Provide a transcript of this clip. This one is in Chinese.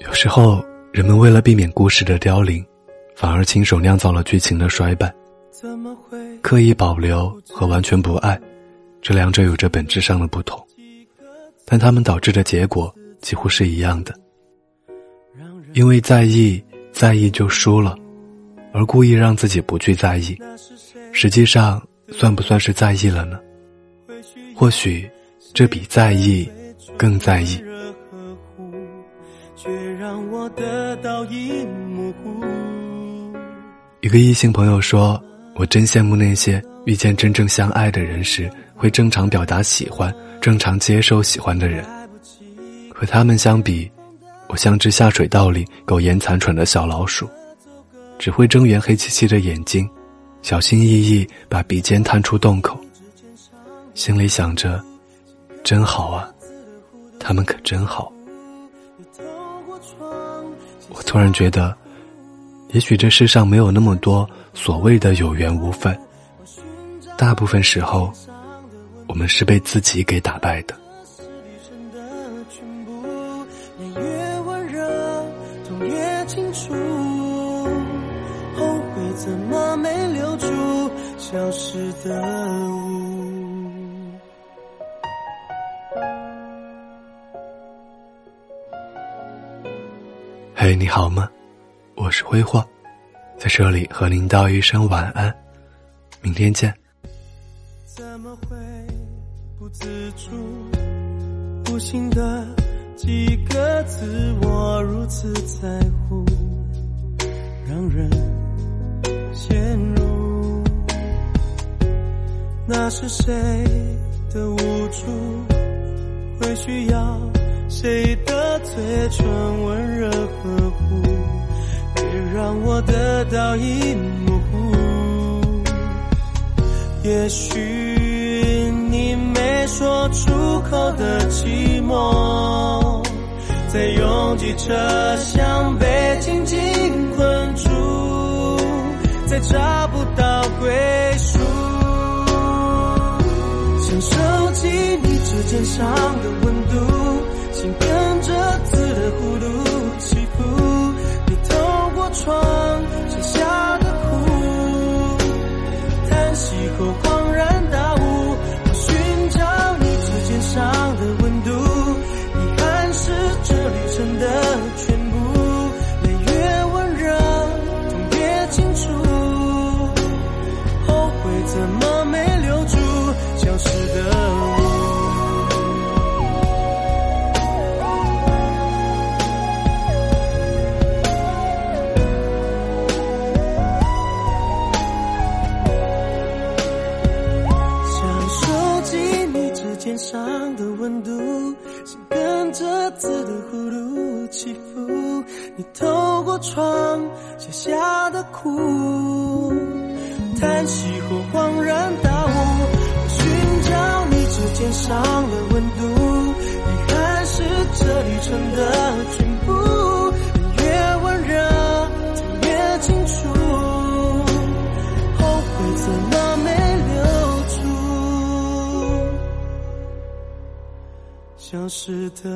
有时候，人们为了避免故事的凋零，反而亲手酿造了剧情的衰败。刻意保留和完全不爱，这两者有着本质上的不同，但它们导致的结果几乎是一样的。因为在意，在意就输了，而故意让自己不去在意，实际上算不算是在意了呢？或许，这比在意更在意。却让我得到一模糊一个异性朋友说：“我真羡慕那些遇见真正相爱的人时，会正常表达喜欢、正常接受喜欢的人。和他们相比，我像只下水道里苟延残喘的小老鼠，只会睁圆黑漆漆的眼睛，小心翼翼把鼻尖探出洞口，心里想着：真好啊，他们可真好。”我突然觉得。也许这世上没有那么多所谓的有缘无分，大部分时候，我们是被自己给打败的。嘿，你好吗？我是挥霍，在这里和您道一声晚安，明天见。怎么会不自主？无心的几个字，我如此在乎，让人陷入。那是谁的无助？会需要谁的嘴唇温柔？得到一模糊。也许你没说出口的寂寞，在拥挤车厢被紧紧困住，再找不到归属。想收集你指尖上的温度，心跟着字的弧度起伏。上的温度，心跟着自的弧度起伏。你透过窗写下的苦，叹息后恍然大悟。我寻找你指尖上的温度，遗憾是这旅程的全部。消失的。